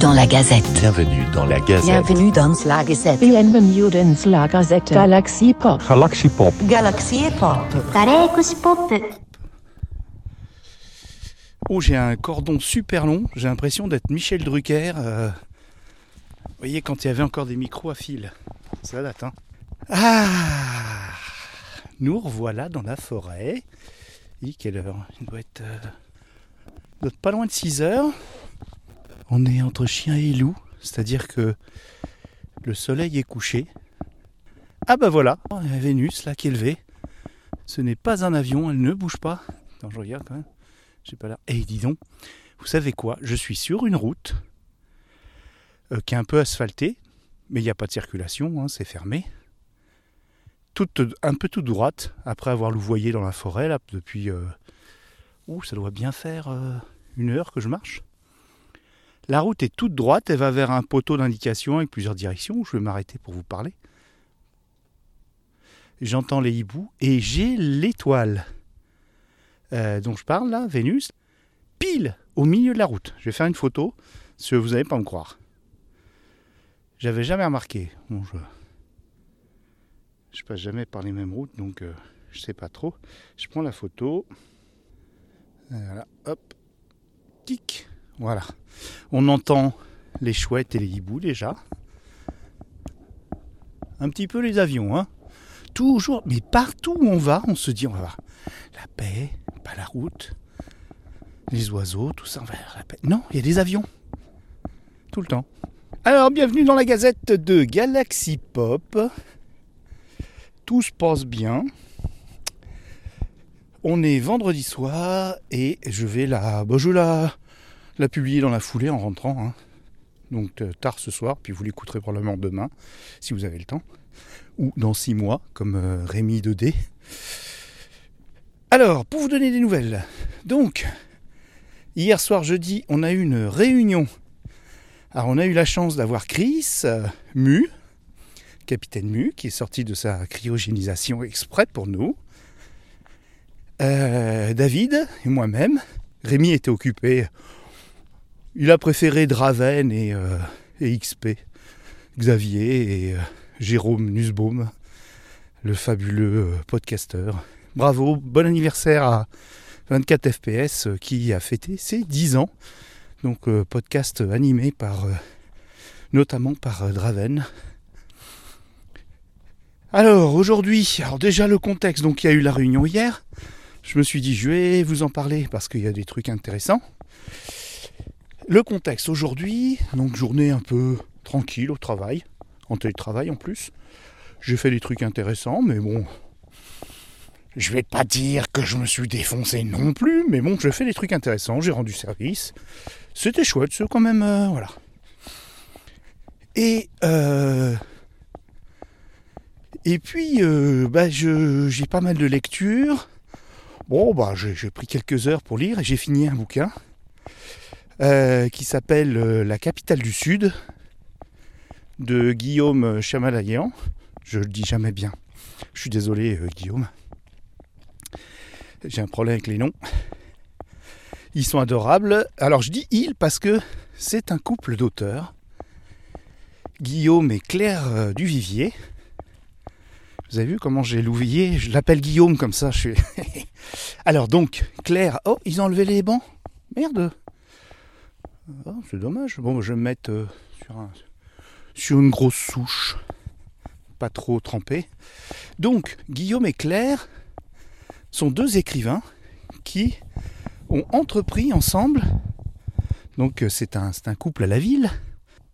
dans la Gazette. Bienvenue dans la Gazette. Bienvenue dans la Gazette. Bienvenue dans la Gazette. Galaxy Pop. Galaxy Pop. Galaxy Pop. Galaxy Pop. Oh, j'ai un cordon super long. J'ai l'impression d'être Michel Drucker. Euh. Vous voyez, quand il y avait encore des micros à fil. Ça date. Hein. Ah Nous revoilà dans la forêt. Et quelle heure Il doit être. Euh, il doit être pas loin de 6 heures. On est entre chien et loup. C'est-à-dire que le soleil est couché. Ah bah voilà, Vénus là qui est levée. Ce n'est pas un avion, elle ne bouge pas. Attends, je regarde quand même. J'ai pas l'air. Et dis donc, vous savez quoi? Je suis sur une route euh, qui est un peu asphaltée, mais il n'y a pas de circulation, hein, c'est fermé. Un peu toute droite, après avoir louvoyé dans la forêt là depuis. Euh... Ça doit bien faire euh, une heure que je marche. La route est toute droite, elle va vers un poteau d'indication avec plusieurs directions. Je vais m'arrêter pour vous parler. J'entends les hiboux et j'ai l'étoile euh, dont je parle là, Vénus, pile au milieu de la route. Je vais faire une photo, que vous n'allez pas me croire. J'avais jamais remarqué. Je... je passe jamais par les mêmes routes, donc euh, je sais pas trop. Je prends la photo. Voilà, hop, tic, voilà. On entend les chouettes et les hiboux déjà. Un petit peu les avions, hein. Toujours, mais partout où on va, on se dit on va voir la paix, pas la route, les oiseaux, tout ça, on va vers la paix. Non, il y a des avions. Tout le temps. Alors, bienvenue dans la gazette de Galaxy Pop. Tout se passe bien. On est vendredi soir et je vais la, bah, je la, la publier dans la foulée en rentrant. hein. Donc euh, tard ce soir, puis vous l'écouterez probablement demain, si vous avez le temps. Ou dans six mois, comme euh, Rémi 2D. Alors, pour vous donner des nouvelles, donc, hier soir jeudi, on a eu une réunion. Alors, on a eu la chance d'avoir Chris, euh, Mu, capitaine Mu, qui est sorti de sa cryogénisation exprès pour nous. David et moi-même. Rémi était occupé. Il a préféré Draven et, euh, XP. Xavier et euh, Jérôme Nussbaum, le fabuleux euh, podcasteur. Bravo, bon anniversaire à 24 FPS qui a fêté ses 10 ans. Donc podcast animé par notamment par Draven. Alors aujourd'hui, alors déjà le contexte, donc il y a eu la réunion hier. Je me suis dit je vais vous en parler parce qu'il y a des trucs intéressants. Le contexte aujourd'hui, donc journée un peu tranquille au travail, en télétravail en plus. J'ai fait des trucs intéressants, mais bon, je vais pas dire que je me suis défoncé non plus, mais bon, j'ai fait des trucs intéressants, j'ai rendu service. C'était chouette, c'est quand même, euh, voilà. Et euh, et puis, euh, bah, j'ai pas mal de lectures. Bon, bah, j'ai pris quelques heures pour lire et j'ai fini un bouquin euh, qui s'appelle euh, La capitale du Sud de Guillaume Chamalayan. Je le dis jamais bien. Je suis désolé, euh, Guillaume. J'ai un problème avec les noms. Ils sont adorables. Alors je dis il parce que c'est un couple d'auteurs. Guillaume et Claire Duvivier. Vous avez vu comment j'ai l'oublié Je l'appelle Guillaume comme ça. Je suis... Alors donc, Claire. Oh, ils ont enlevé les bancs? Merde. Oh, c'est dommage. Bon, je vais me mettre euh, sur, un- sur une grosse souche. Pas trop trempée. Donc, Guillaume et Claire sont deux écrivains qui ont entrepris ensemble. Donc, euh, c'est un, couple à la ville.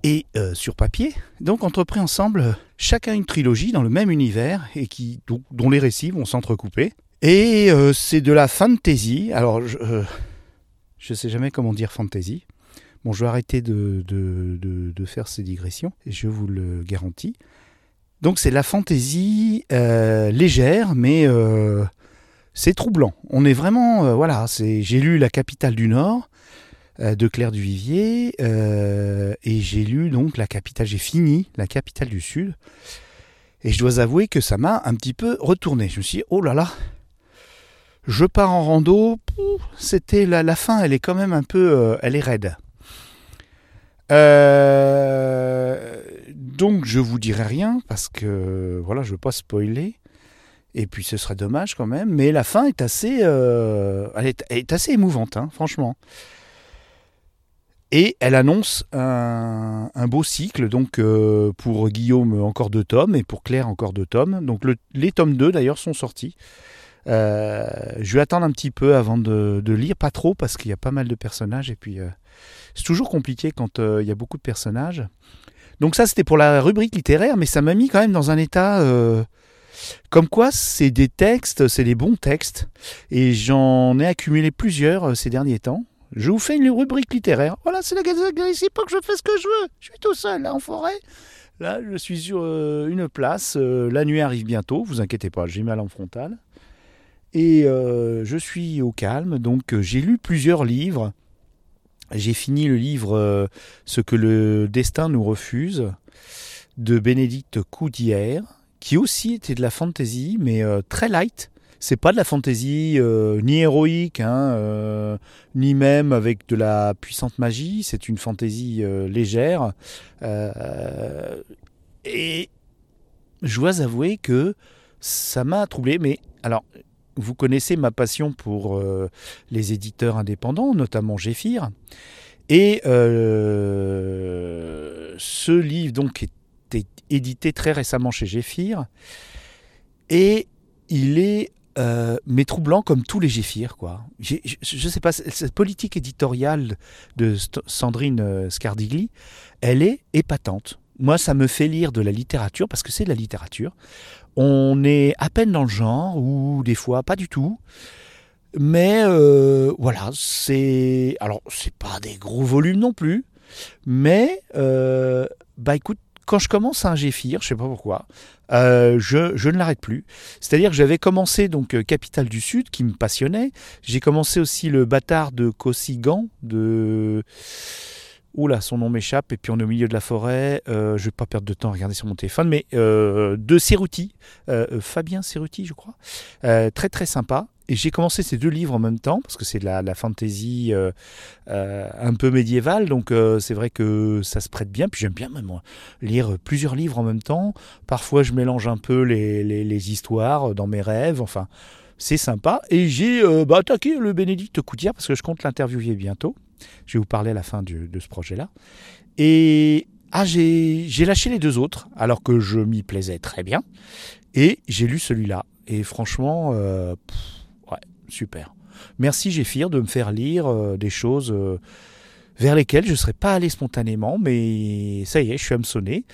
Et euh, sur papier, donc entrepris ensemble chacun une trilogie dans le même univers et qui, dont, les récits vont s'entrecouper. Et c'est de la fantasy. Alors, je, je sais jamais comment dire fantasy. Bon, je vais arrêter de, faire ces digressions, et je vous le garantis. Donc c'est la fantaisie euh, légère, mais euh, c'est troublant. On est vraiment, euh, voilà, j'ai lu La capitale du Nord de Claire Duvivier, et j'ai lu donc La capitale, j'ai fini La capitale du Sud, et je dois avouer que ça m'a un petit peu retourné. Je me suis dit, oh là là, je pars en rando, c'était la, la fin, elle est quand même un peu, elle est raide. Euh, donc je vous dirai rien parce que voilà, je veux pas spoiler. Et puis ce serait dommage quand même. Mais la fin est assez, euh, elle est, assez émouvante, hein, franchement. Et elle annonce un, beau cycle, donc euh, pour Guillaume encore deux tomes et pour Claire encore deux tomes. Donc le- les tomes 2 d'ailleurs sont sortis. Je vais attendre un petit peu avant de, lire, pas trop parce qu'il y a pas mal de personnages et puis c'est toujours compliqué quand euh, il y a beaucoup de personnages. Donc ça c'était pour la rubrique littéraire, mais ça m'a mis quand même dans un état euh, comme quoi c'est des textes, c'est des bons textes et j'en ai accumulé plusieurs euh, ces derniers temps. Je vous fais une rubrique littéraire. Voilà, c'est la Galaxie pas que je fais ce que je veux. Je suis tout seul là en forêt. Là, je suis sur une place. la nuit arrive bientôt. Vous inquiétez pas, j'ai mal en frontal. Et je suis au calme. Donc, j'ai lu plusieurs livres. J'ai fini le livre euh, Ce que le destin nous refuse de Bénédicte Coudière, qui aussi était de la fantasy, mais euh, très light. C'est pas de la fantasy euh, ni héroïque, hein, ni même avec de la puissante magie. C'est une fantasy légère. Et je dois avouer que ça m'a troublé. Mais alors, vous connaissez ma passion pour euh, les éditeurs indépendants, notamment Géphir. Et euh, ce livre donc était édité très récemment chez Géphir. Et il est euh, mais troublant comme tous les Géphir, quoi. Je ne sais pas, cette politique éditoriale de Sandrine Scardigli, elle est épatante. Moi, ça me fait lire de la littérature, parce que c'est de la littérature. On est à peine dans le genre, ou des fois pas du tout. Mais euh, voilà, c'est. Alors, c'est pas des gros volumes non plus. Mais, euh, bah écoute, quand je commence un Géphir, je sais pas pourquoi, euh, je, je ne l'arrête plus. C'est-à-dire que j'avais commencé donc euh, Capitale du Sud, qui me passionnait. J'ai commencé aussi le bâtard de Cossigan, de. Oula, son nom m'échappe, et puis on est au milieu de la forêt. Euh, je vais pas perdre de temps à regarder sur mon téléphone, mais euh, de Cerruti, euh, Fabien Cerruti, je crois. Très très sympa. Et j'ai commencé ces deux livres en même temps, parce que c'est de la, la fantasy euh, un peu médiévale, donc c'est vrai que ça se prête bien. Puis j'aime bien même lire plusieurs livres en même temps. Parfois je mélange un peu les, histoires dans mes rêves, enfin c'est sympa. Et j'ai bah, attaqué le Bénédicte Coutière, parce que je compte l'interviewer bientôt. Je vais vous parler à la fin de ce projet-là. Et ah, j'ai lâché les deux autres, alors que je m'y plaisais très bien. Et j'ai lu celui-là. Et franchement, euh, ouais, super. Merci Géphir de me faire lire euh, des choses euh, vers lesquelles je ne serais pas allé spontanément, mais ça y est, je suis hameçonné.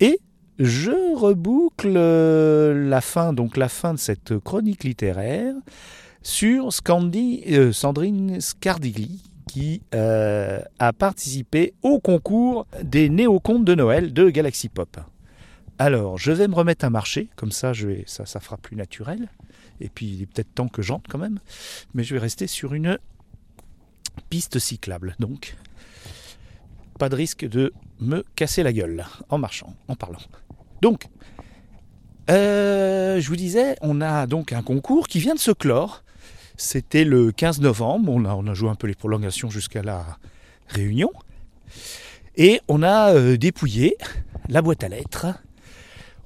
Et je reboucle la fin, donc la fin de cette chronique littéraire sur Sandrine Scardigli, euh, a participé au concours des néo-contes de Noël de Galaxy Pop. Alors, je vais me remettre à marcher, comme ça, ça fera plus naturel. Et puis, il est peut-être temps que j'entre quand même. Mais je vais rester sur une piste cyclable. Donc, pas de risque de me casser la gueule en marchant, en parlant. Donc, euh, je vous disais, on a donc un concours qui vient de se clore. C'était le 15 novembre. On a, joué un peu les prolongations jusqu'à la réunion. Et on a euh, dépouillé la boîte à lettres.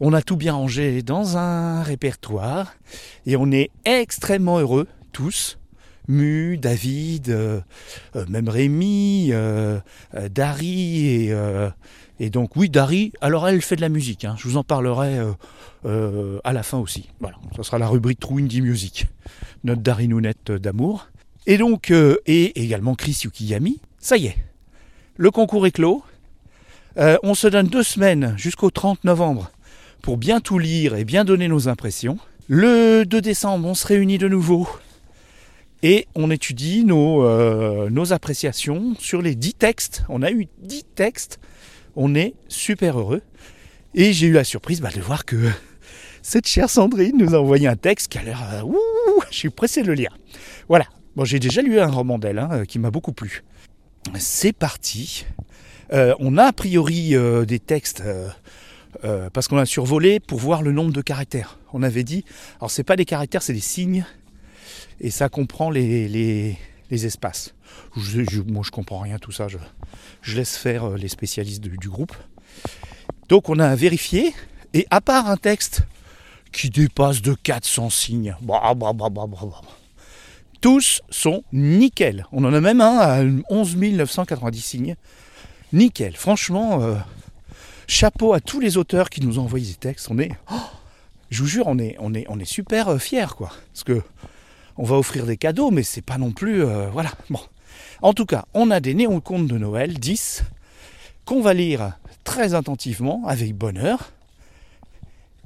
On a tout bien rangé dans un répertoire. Et on est extrêmement heureux, tous. Mu, David, euh, euh, même Rémi, Dari et, donc oui Dari. Alors elle fait de la musique. hein. Je vous en parlerai à la fin aussi. Voilà, ça sera la rubrique True Indie Music, notre Dari Nounette d'amour. Et donc euh, et également Chris Yukiyami. Ça y est, le concours est clos. Euh, on se donne deux semaines jusqu'au 30 novembre pour bien tout lire et bien donner nos impressions. Le 2 décembre, on se réunit de nouveau et on étudie nos, euh, nos appréciations sur les 10 textes. On a eu 10 textes. On est super heureux. Et j'ai eu la surprise bah, de voir que cette chère Sandrine nous a envoyé un texte qui a l'air... je suis pressé de le lire. Voilà. Bon, j'ai déjà lu un roman d'elle hein, euh, qui m'a beaucoup plu. C'est parti. Euh, on a a priori euh, des textes... parce qu'on a survolé pour voir le nombre de caractères. On avait dit, alors c'est pas des caractères, c'est des signes, et ça comprend les, espaces. Je, je- moi, je comprends rien tout ça. Je, laisse faire les spécialistes du groupe. Donc, on a vérifié. Et à part un texte qui dépasse de 400 signes, bah, bah, bah, tous sont nickel. On en a même un à 11 990 signes. Nickel. Franchement, euh, chapeau à tous les auteurs qui nous ont envoyé des textes. On est, oh, je vous jure, on est, on est, on est super euh, fiers, quoi. Parce que on va offrir des cadeaux, mais c'est pas non plus, euh, voilà. En tout cas, on a des néo-contes de Noël 10 qu'on va lire très attentivement, avec bonheur.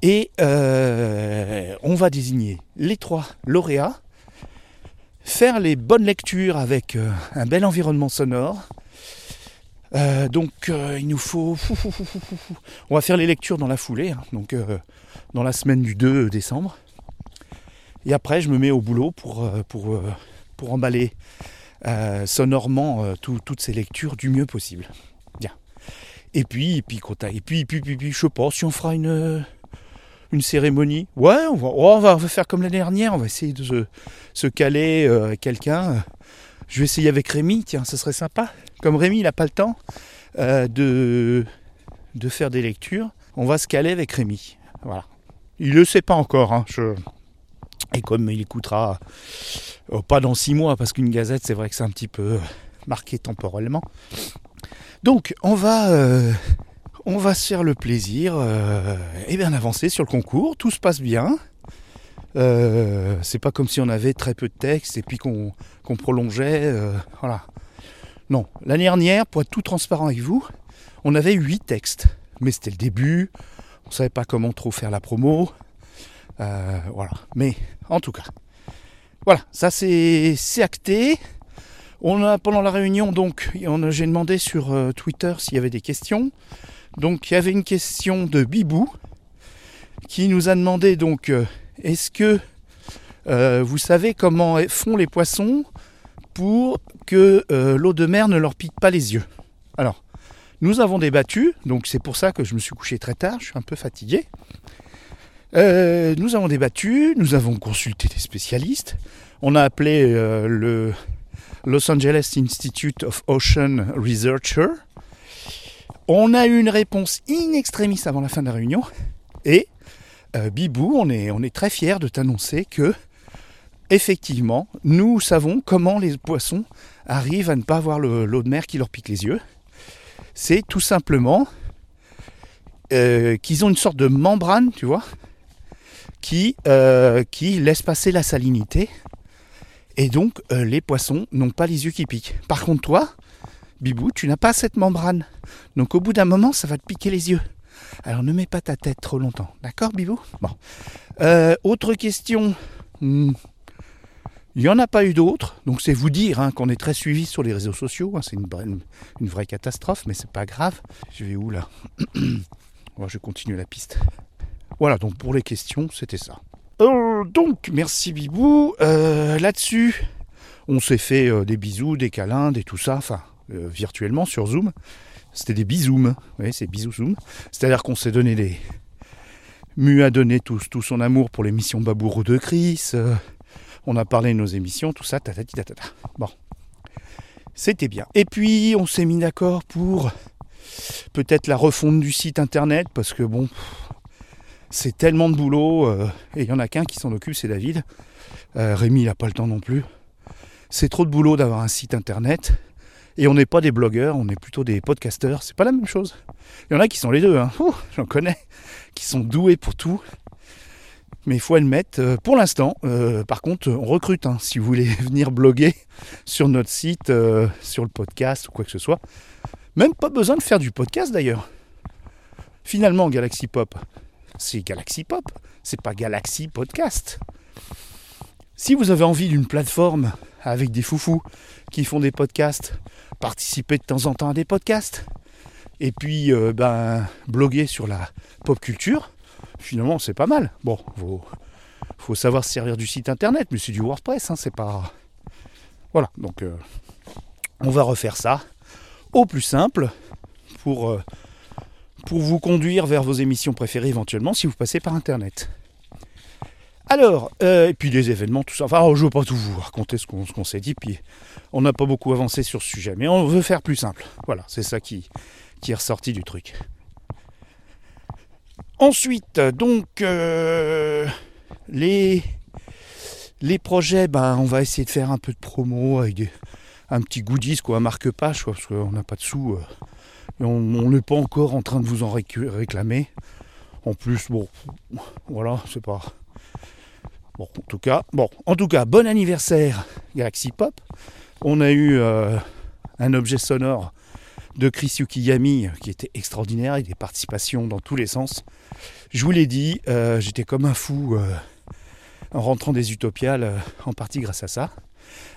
Et euh, on va désigner les trois lauréats, faire les bonnes lectures avec euh, un bel environnement sonore. Euh, donc il nous faut... On va faire les lectures dans la foulée, hein, donc dans la semaine du 2 décembre. Et après je me mets au boulot pour, pour, pour emballer sonorement tout- toutes ces lectures du mieux possible. Bien. Et puis, et puis, quand t'as- et puis, puis, puis, puis, je sais pas si on fera une, une cérémonie. Ouais, on va, oh, on va faire comme l'année dernière, on va essayer de se, caler euh, avec quelqu'un. Je vais essayer avec Rémi, tiens, ce serait sympa. Comme Rémi, il n'a pas le temps euh, de, faire des lectures, on va se caler avec Rémi. Voilà. Il le sait pas encore. hein, Et comme il écoutera euh, pas dans six mois, parce qu'une gazette, c'est vrai que c'est un petit peu marqué temporellement. Donc, on va, euh, on va se faire le plaisir euh, et bien d'avancer sur le concours. Tout se passe bien. Euh, c'est pas comme si on avait très peu de texte et puis qu'on prolongeait. euh, voilà. Non, l'année dernière, pour être tout transparent avec vous, on avait huit textes. Mais c'était le début. On savait pas comment trop faire la promo. Voilà. Mais en tout cas, voilà, ça c'est acté. On a pendant la réunion donc, j'ai demandé sur euh, Twitter s'il y avait des questions. Donc il y avait une question de Bibou qui nous a demandé donc euh, est-ce que euh, vous savez comment font les poissons pour que l'eau de mer ne leur pique pas les yeux? Alors, nous avons débattu, donc c'est pour ça que je me suis couché très tard, je suis un peu fatigué. Nous avons débattu, nous avons consulté des spécialistes, on a appelé le Los Angeles Institute of Ocean Researcher. On a eu une réponse in extremis avant la fin de la réunion. Et euh, Bibou, on est, très fiers de t'annoncer que, effectivement, nous savons comment les poissons arrivent à ne pas avoir le- l'eau de mer qui leur pique les yeux. C'est tout simplement euh, qu'ils ont une sorte de membrane, tu vois, qui, euh, qui laisse passer la salinité. Et donc, euh, les poissons n'ont pas les yeux qui piquent. Par contre, toi, Bibou, tu n'as pas cette membrane. Donc, au bout d'un moment, ça va te piquer les yeux. Alors, ne mets pas ta tête trop longtemps. D'accord, Bibou? Bon. Euh, autre question. Hmm. Il n'y en a pas eu d'autres. Donc, c'est vous dire hein, qu'on est très suivi sur les réseaux sociaux. hein. C'est une, vraie- catastrophe, mais c'est pas grave. Je vais où là? Je vais continuer la piste. Voilà, donc pour les questions, c'était ça. Euh, donc, merci Bibou. Euh, Là-dessus, on s'est fait euh, des bisous, des câlins, des tout ça, enfin, virtuellement sur Zoom. C'était des bisous. Oui, c'est bisous Zoom. C'est-à-dire qu'on s'est donné des. Mu a donné tout, son amour pour l'émission Babourou de Chris. on a parlé de nos émissions, tout ça, tatati tatata. Bon. C'était bien. Et puis, on s'est mis d'accord pour peut-être la refonte du site internet, parce que bon, c'est tellement de boulot, euh, et il y en a qu'un qui s'en occupe, c'est David. Euh, Rémi, il n'a pas le temps non plus. C'est trop de boulot d'avoir un site internet. Et on n'est pas des blogueurs, on est plutôt des podcasteurs. C'est pas la même chose. Il y en a qui sont les deux, hein. J'en connais, qui sont doués pour tout. Mais il faut admettre, euh, pour l'instant, euh, par contre, on recrute. hein. si vous voulez venir bloguer sur notre site, sur le podcast ou quoi que ce soit, même pas besoin de faire du podcast d'ailleurs. Finalement, Galaxy Pop, c'est Galaxy Pop, c'est pas Galaxy Podcast. Si vous avez envie d'une plateforme avec des foufous qui font des podcasts, participer de temps en temps à des podcasts, et puis euh, ben, bloguer sur la pop culture, finalement c'est pas mal. Bon, faut, savoir se servir du site internet, mais c'est du WordPress, hein, c'est pas. Voilà, donc euh, on va refaire ça au plus simple pour, euh, pour vous conduire vers vos émissions préférées éventuellement si vous passez par internet. Alors, euh, et puis les événements, tout ça. Enfin, je ne veux pas tout vous raconter ce qu'on s'est dit, puis on n'a pas beaucoup avancé sur ce sujet, mais on veut faire plus simple. Voilà, c'est ça qui, est ressorti du truc. Ensuite, donc, euh, les, les projets, ben, on va essayer de faire un peu de promo avec un petit goodies, quoi, un marque-page, parce qu'on n'a pas de sous. euh, et on n'est pas encore en train de vous en réclamer. En plus, bon, voilà, c'est pas. Bon, en tout cas, bon, en tout cas, bon anniversaire Galaxy Pop. On a eu euh, un objet sonore de Chris Yukiyami qui était extraordinaire, avec des participations dans tous les sens. Je vous l'ai dit, euh, j'étais comme un fou euh, en rentrant des Utopiales, en partie grâce à ça.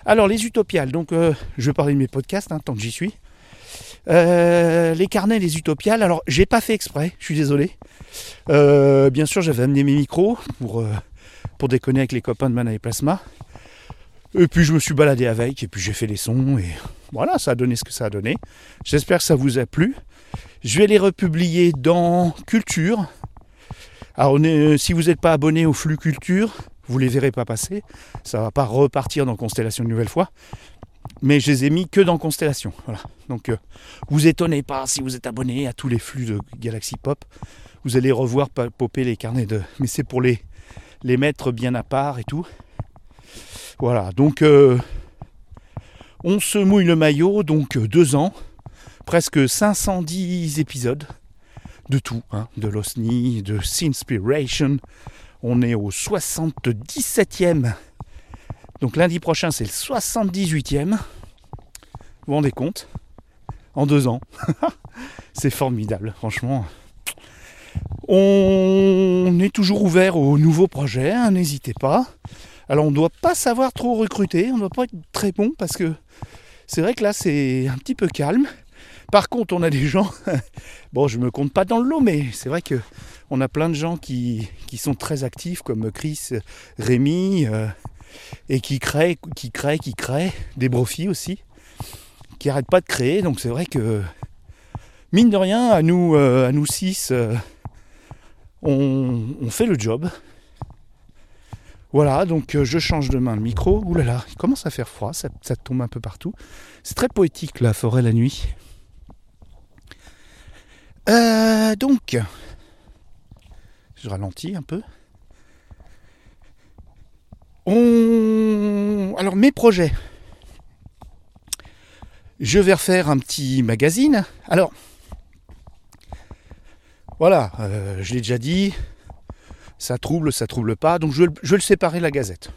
Alors les Utopiales, donc je vais parler de mes podcasts hein, tant que j'y suis. Euh, les carnets des Utopiales, alors j'ai pas fait exprès, je suis désolé. Euh, bien sûr j'avais amené mes micros pour, euh, déconner avec les copains de Mana et Plasma. Et puis je me suis baladé avec, et puis j'ai fait les sons, et voilà, ça a donné ce que ça a donné. J'espère que ça vous a plu. Je vais les republier dans Culture. Alors si vous n'êtes pas abonné au flux Culture, vous les verrez pas passer. Ça va pas repartir dans Constellation une nouvelle fois. Mais je les ai mis que dans Constellation. Voilà. Donc euh, vous étonnez pas si vous êtes abonné à tous les flux de Galaxy Pop. Vous allez revoir popper les carnets de. Mais c'est pour les, les mettre bien à part et tout. Voilà, donc euh, on se mouille le maillot, donc euh, deux ans, presque 510 épisodes de tout, hein, de l'OSNI, de Sinspiration. On est au 77e. Donc lundi prochain, c'est le 78e. Vous vous rendez compte? En deux ans. c'est formidable, franchement. On est toujours ouvert aux nouveaux projets, hein, n'hésitez pas. Alors on ne doit pas savoir trop recruter, on ne doit pas être très bon parce que c'est vrai que là c'est un petit peu calme. Par contre on a des gens, bon je me compte pas dans le lot mais c'est vrai que on a plein de gens qui, qui sont très actifs comme Chris, Rémi euh, et qui créent, qui créent, qui créent, des brofis aussi, qui arrêtent pas de créer donc c'est vrai que mine de rien à nous, euh, à nous six euh, on, fait le job. Voilà, donc euh, je change de main le micro. Ouh là il commence à faire froid, ça, tombe un peu partout. C'est très poétique la forêt la nuit. Donc, je ralentis un peu. Alors mes projets. Je vais refaire un petit magazine. Alors, voilà, euh, je l'ai déjà dit, ça trouble, ça trouble pas, donc je, vais le- séparer de la gazette.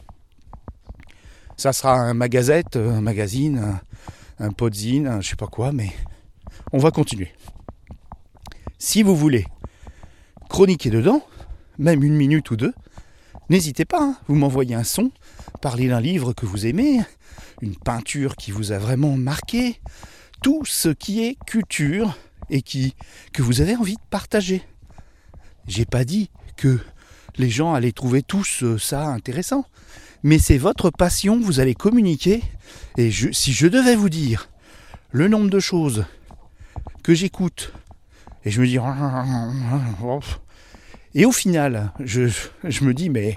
Ça sera un magazette, un magazine, un, un podzine, un je sais pas quoi, mais on va continuer. Si vous voulez chroniquer dedans, même une minute ou deux, n'hésitez pas, hein, vous m'envoyez un son, parlez d'un livre que vous aimez, une peinture qui vous a vraiment marqué, tout ce qui est culture et que vous avez envie de partager. J'ai pas dit que les gens allaient trouver tous euh, ça intéressant. Mais c'est votre passion, vous allez communiquer. Et si je devais vous dire le nombre de choses que j'écoute, et je me dis... Et au final, je, je me dis, mais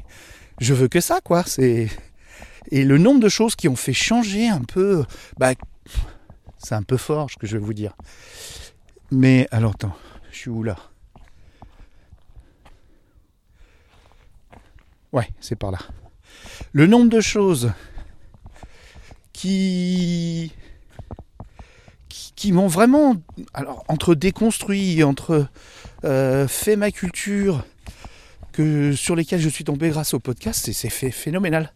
je veux que ça, quoi. C'est... Et le nombre de choses qui ont fait changer un peu... Bah, c'est un peu fort, ce que je vais vous dire. Mais, alors, attends, je suis où là? Ouais, c'est par là. Le nombre de choses qui qui, qui m'ont vraiment alors entre déconstruit, entre fait ma culture que sur lesquelles je suis tombé grâce au podcast, c'est fait phénoménal.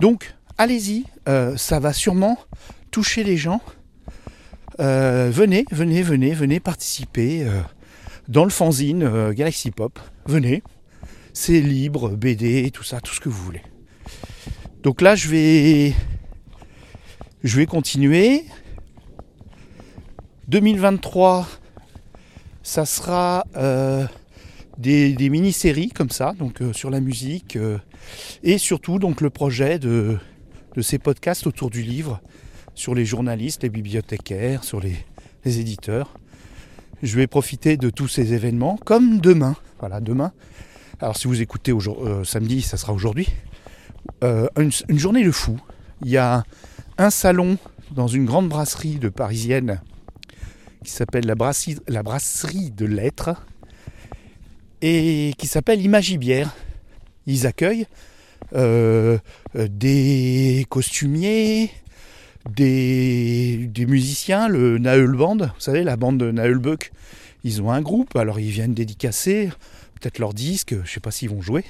Donc allez-y, euh, ça va sûrement toucher les gens. Euh, venez, venez, venez, venez participer euh, dans le fanzine euh, Galaxy Pop. Venez, c'est libre, BD, tout ça, tout ce que vous voulez. Donc là, je vais, je vais continuer. 2023, ça sera euh, des, mini-séries comme ça, donc euh, sur la musique euh, et surtout donc le projet de, ces podcasts autour du livre, sur les journalistes, les bibliothécaires, sur les, éditeurs. Je vais profiter de tous ces événements, comme demain. Voilà, demain, Alors si vous écoutez samedi, ça sera aujourd'hui. Une journée de fou. Il y a un salon dans une grande brasserie de parisienne qui s'appelle la brasserie, de lettres et qui s'appelle Imagibière. Ils accueillent euh, euh, des costumiers, des, musiciens, le Naël Band, vous savez, la bande de Naël Buck. Ils ont un groupe, alors ils viennent dédicacer peut-être leur disque, je sais pas s'ils vont jouer.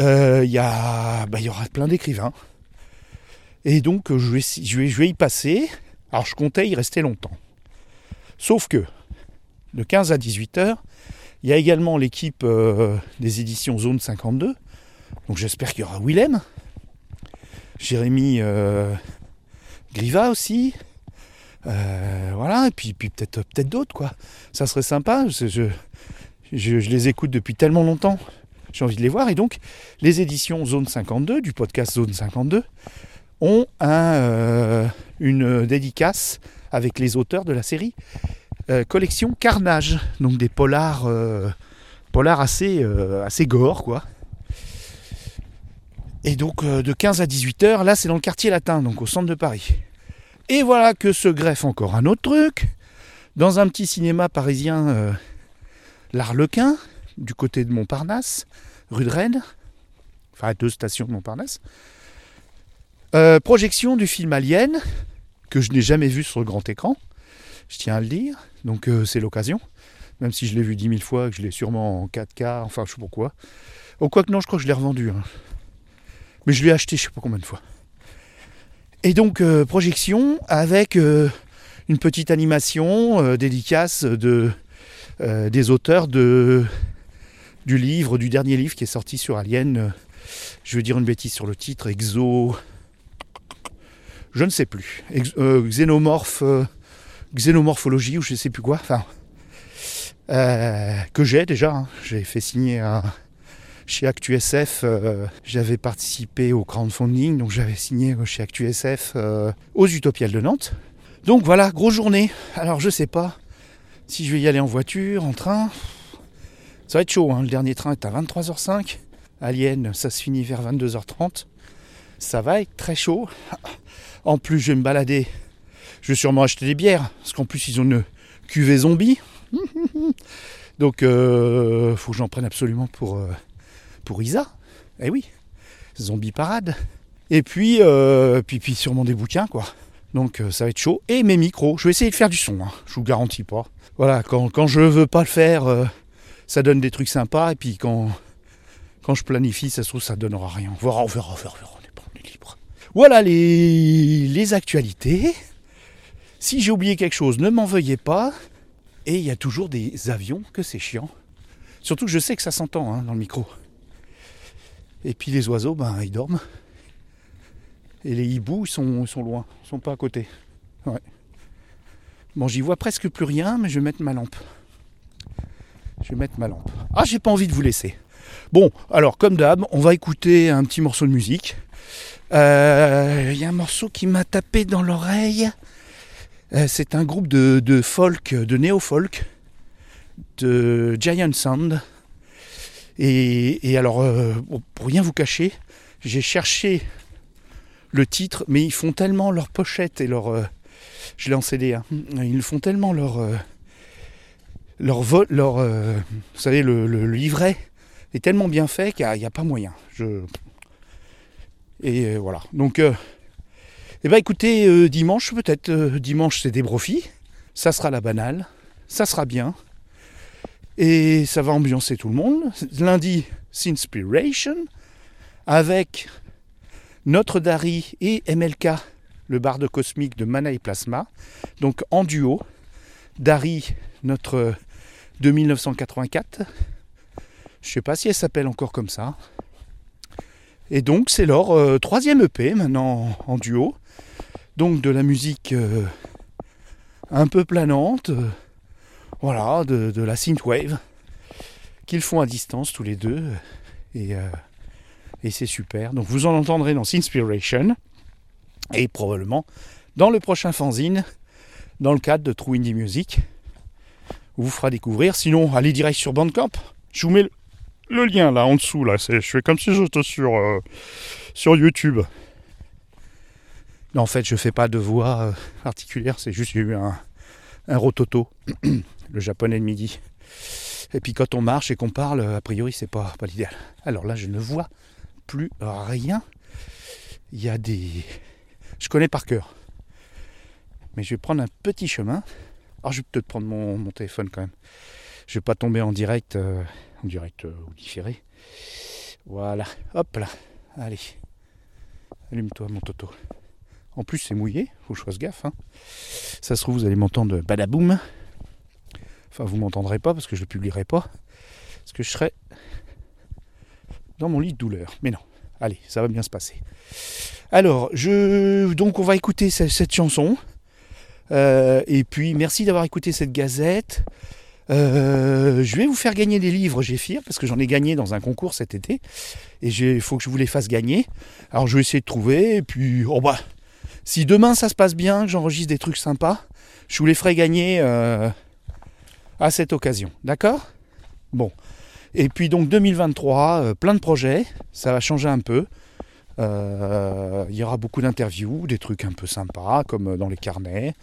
Euh, Il y, a- bah, y aura plein d'écrivains. Et donc euh, je vais y passer. Alors je comptais y rester longtemps. Sauf que de 15 à 18 heures, il y a également l'équipe euh, des éditions Zone 52. Donc j'espère qu'il y aura Willem, Jérémy euh, Griva aussi. Euh, voilà, et puis, peut-être peut d'autres, quoi. Ça serait sympa. Je, les écoute depuis tellement longtemps. J'ai envie de les voir. Et donc, les éditions Zone 52, du podcast Zone 52, ont un, une dédicace avec les auteurs de la série euh, collection Carnage. Donc des polars, euh, polars assez, euh, assez gore, quoi. Et donc de 15 à 18 heures, là c'est dans le quartier latin, donc au centre de Paris. Et voilà que se greffe encore un autre truc. Dans un petit cinéma parisien, l'Arlequin, du côté de Montparnasse, rue de Rennes, enfin à deux stations de Montparnasse. Projection du film Alien, que je n'ai jamais vu sur le grand écran, je tiens à le dire, donc euh, c'est l'occasion, même si je l'ai vu 10 000 fois, que je l'ai sûrement en 4K, enfin je sais pas pourquoi. Oh, quoi que non, je crois que je l'ai revendu. hein. Mais je l'ai acheté je sais pas combien de fois. Et donc, euh, projection avec euh, une petite animation dédicace de, des auteurs de, du livre, du dernier livre qui est sorti sur Alien. je vais dire une bêtise sur le titre, Exo. Je ne sais plus. Euh, euh, xénomorphologie ou je ne sais plus quoi. Enfin. euh, que j'ai déjà. hein. J'ai fait signer chez ActuSF, j'avais participé au crowdfunding, donc j'avais signé chez ActuSF aux Utopiales de Nantes. Donc voilà, grosse journée. Alors je sais pas si je vais y aller en voiture, en train. Ça va être chaud, hein. le dernier train est à 23h05. Alien, ça se finit vers 22h30. Ça va être très chaud. En plus, je vais me balader. Je vais sûrement acheter des bières, parce qu'en plus, ils ont une cuvée zombie. Donc, euh, faut que j'en prenne absolument pour, euh, pour Isa. Eh oui, zombie parade. Et puis, euh, puis, puis sûrement des bouquins, quoi. Donc ça va être chaud. Et mes micros, je vais essayer de faire du son, hein. je vous garantis pas. Voilà, quand, quand je veux pas le faire, ça donne des trucs sympas. Et puis quand, quand je planifie, ça se trouve, ça donnera rien. On verra, on verra, on verra, on verra, on est, pas- on est libre. Voilà les, actualités. Si j'ai oublié quelque chose, ne m'en veuillez pas. Et il y a toujours des avions, que c'est chiant. Surtout que je sais que ça s'entend hein, dans le micro. Et puis les oiseaux, ben, ils dorment. Et les hiboux, ils sont, loin, ils sont pas à côté. Bon, j'y vois presque plus rien, mais je vais mettre ma lampe. Je vais mettre ma lampe. Ah, j'ai pas envie de vous laisser. Bon, alors comme d'hab, on va écouter un petit morceau de musique. Euh, Il y a un morceau qui m'a tapé dans l'oreille. Euh, C'est un groupe de, de folk, de néo-folk, de Giant Sound. Et, alors, euh, pour rien vous cacher, j'ai cherché le titre, mais ils font tellement leur pochette et leur. euh, je l'ai en CD, hein, ils font tellement leur. euh, leur, leur euh, vous savez, le, livret est tellement bien fait qu'il n'y a, pas moyen. Je... Et euh, voilà. Donc, euh, eh ben, écoutez, euh, dimanche, peut-être, dimanche, c'est des profits. Ça sera la banale. Ça sera bien. Et ça va ambiancer tout le monde. Lundi, Sinspiration, avec notre Dari et MLK, le barde cosmique de Mana et Plasma. Donc en duo. Dari, notre de 1984. Je sais pas si elle s'appelle encore comme ça. Et donc c'est leur euh, troisième EP maintenant en, duo. Donc de la musique euh, un peu planante. euh, voilà, de, la synthwave qu'ils font à distance tous les deux. Et, c'est super. Donc vous en entendrez dans Sinspiration et probablement dans le prochain fanzine, dans le cadre de True Indie Music, on vous fera découvrir. Sinon, allez direct sur Bandcamp. Je vous mets le, le lien là en dessous là, je fais comme si j'étais sur, euh, sur YouTube. En fait, je fais pas de voix euh, particulière, c'est juste eu un, un rototo, le japonais de midi. Et puis quand on marche et qu'on parle, a priori, c'est pas, pas l'idéal. Alors là, je ne vois plus rien. Il y a des. Je connais par cœur. Mais je vais prendre un petit chemin. Alors je vais peut-être prendre mon, mon téléphone quand même. Je vais pas tomber en direct, euh, en direct euh, ou différé. Voilà, hop là. Allez, allume-toi mon toto. En plus c'est mouillé, faut que je fasse gaffe. hein. Ça se trouve vous allez m'entendre badaboum. Enfin vous m'entendrez pas parce que je le publierai pas. Parce que je serai dans mon lit de douleur. Mais non, allez, ça va bien se passer. Alors, je donc on va écouter ce- cette chanson. Euh, et puis merci d'avoir écouté cette gazette. Euh, je vais vous faire gagner des livres, Géphir, parce que j'en ai gagné dans un concours cet été. Et il faut que je vous les fasse gagner. Alors je vais essayer de trouver. Et puis, oh bah, si demain ça se passe bien, que j'enregistre des trucs sympas, je vous les ferai gagner euh, à cette occasion. D'accord? Bon. Et puis donc 2023, euh, plein de projets. Ça va changer un peu. Il y aura beaucoup d'interviews, des trucs un peu sympas, comme dans les carnets.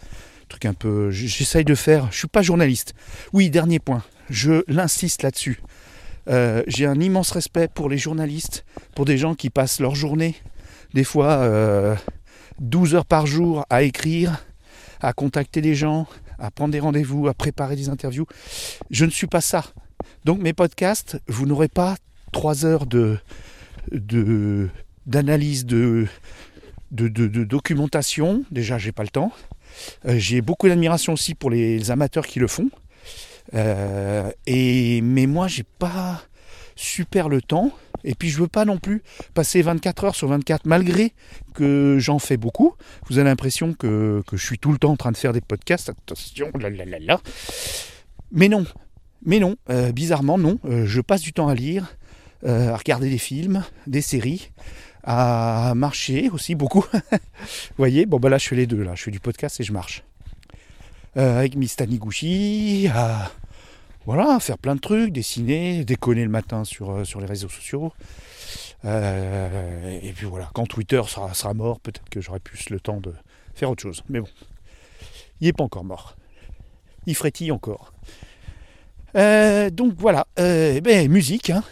Trucs un peu. J'essaye de faire. Je suis pas journaliste. Oui, dernier point. Je l'insiste là-dessus. Euh, J'ai un immense respect pour les journalistes, pour des gens qui passent leur journée, des fois euh, 12 heures par jour, à écrire, à contacter des gens, à prendre des rendez-vous, à préparer des interviews. Je ne suis pas ça. Donc mes podcasts, vous n'aurez pas 3 heures de de- d'analyse de, de, de- de documentation. Déjà, j'ai pas le temps. Euh, j'ai beaucoup d'admiration aussi pour les, amateurs qui le font. Euh, et mais moi, j'ai pas super le temps. Et puis, je veux pas non plus passer 24 heures sur 24, malgré que j'en fais beaucoup. Vous avez l'impression que, je suis tout le temps en train de faire des podcasts. Attention, là, là, là, là. Mais non, mais non, euh, bizarrement non. Je passe du temps à lire, à regarder des films, des séries, à marcher aussi beaucoup. Vous voyez, bon bah là je fais les deux, là je fais du podcast et je marche. Euh, avec Miss Taniguchi, à voilà, faire plein de trucs, dessiner, déconner le matin sur, euh, les réseaux sociaux. Euh, et puis voilà, quand Twitter sera, sera mort, peut-être que j'aurai plus le temps de faire autre chose. Mais bon, il n'est pas encore mort. Il frétille encore. Euh, donc voilà, euh, ben, musique, hein.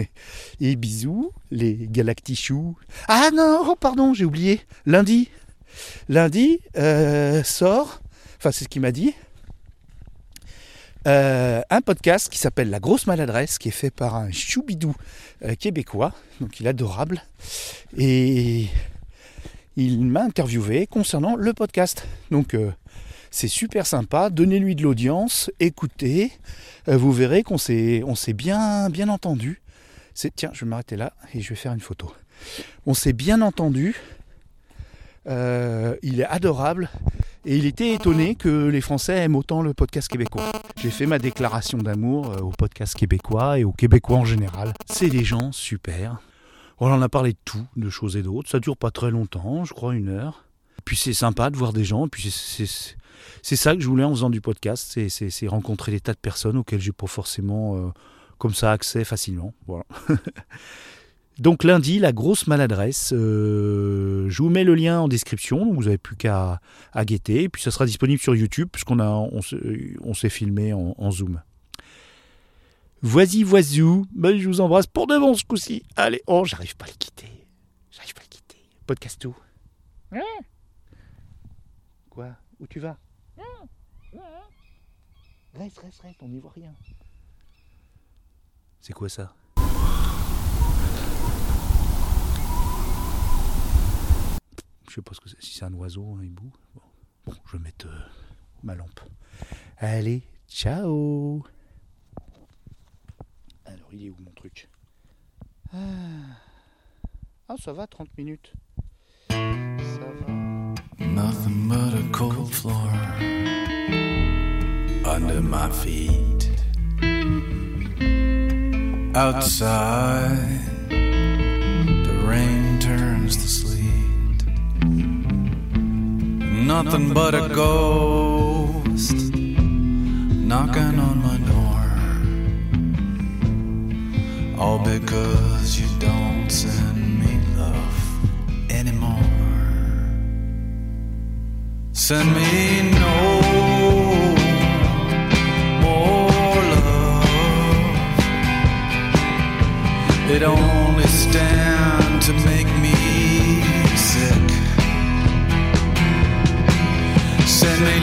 et bisous, les galactichous. Ah non, oh, pardon, j'ai oublié, lundi, lundi euh, sort, enfin c'est ce qu'il m'a dit, un podcast qui s'appelle La Grosse Maladresse, qui est fait par un choubidou québécois, donc il est adorable, et il m'a interviewé concernant le podcast. Donc c'est super sympa, donnez-lui de l'audience, écoutez, euh, vous verrez qu'on s'est, on s'est bien, bien entendu. Tiens, je vais m'arrêter là et je vais faire une photo. On s'est bien entendu. Euh, il est adorable et il était étonné que les Français aiment autant le podcast québécois. J'ai fait ma déclaration d'amour euh, au podcast québécois et aux Québécois en général. C'est des gens super. On en a parlé de tout, de choses et d'autres. Ça dure pas très longtemps, je crois une heure. Puis c'est sympa de voir des gens. Puis c'est, c'est ça que je voulais en faisant du podcast, c'est, rencontrer des tas de personnes auxquelles j'ai pas forcément euh, comme ça accès facilement. Voilà. Donc lundi, la grosse maladresse. euh, je vous mets le lien en description, vous n'avez plus qu'à à guetter. Et puis ça sera disponible sur YouTube, puisqu'on a, on, s'est- on s'est filmé en, en zoom. Voici, voisou. Ben, je vous embrasse pour de bon ce coup-ci. Allez, oh, j'arrive pas à le quitter. J'arrive pas à le quitter. Podcast tout. Quoi? Où tu vas? Reste, reste, reste, on n'y voit rien. C'est quoi ça? Je sais pas ce que c'est, si c'est un oiseau, un hibou. Bon, Bon, je vais mettre euh, ma lampe. Allez, ciao Alors, il est où mon truc? Ah. ah, ça va, 30 minutes. Ça va. Nothing but a cold floor under my feet. Outside, the rain turns to sleet. Nothing but a ghost knocking on my door. All because you don't. Send me no more love. It only stands to make me sick. Send me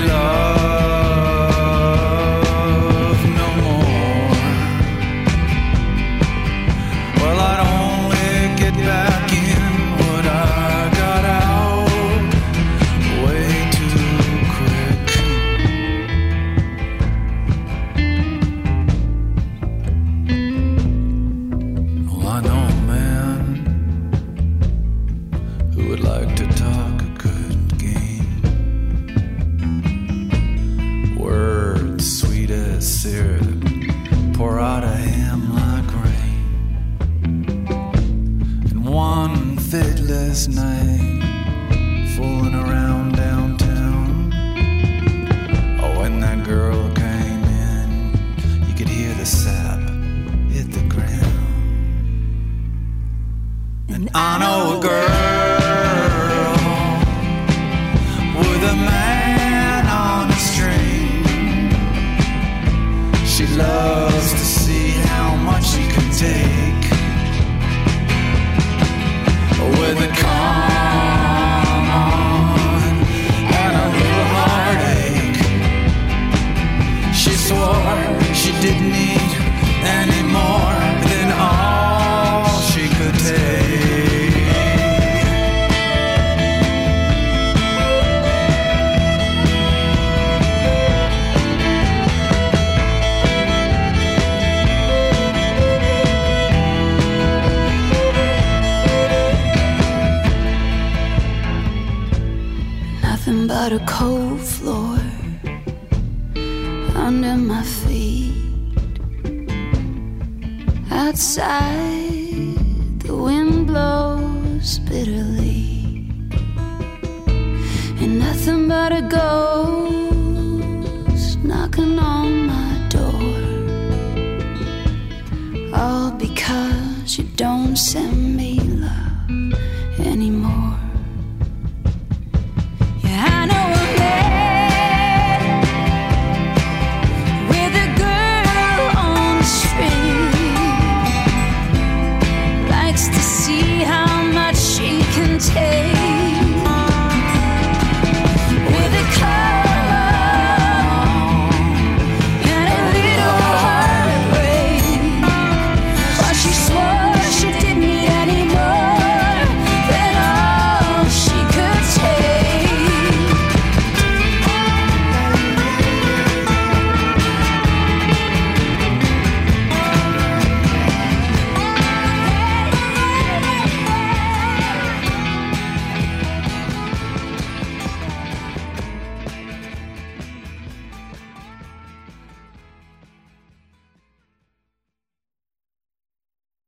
she loves to see how much she can take. but a cold floor under my feet. Outside, the wind blows bitterly, and nothing but a ghost knocking on my door. All because you don't send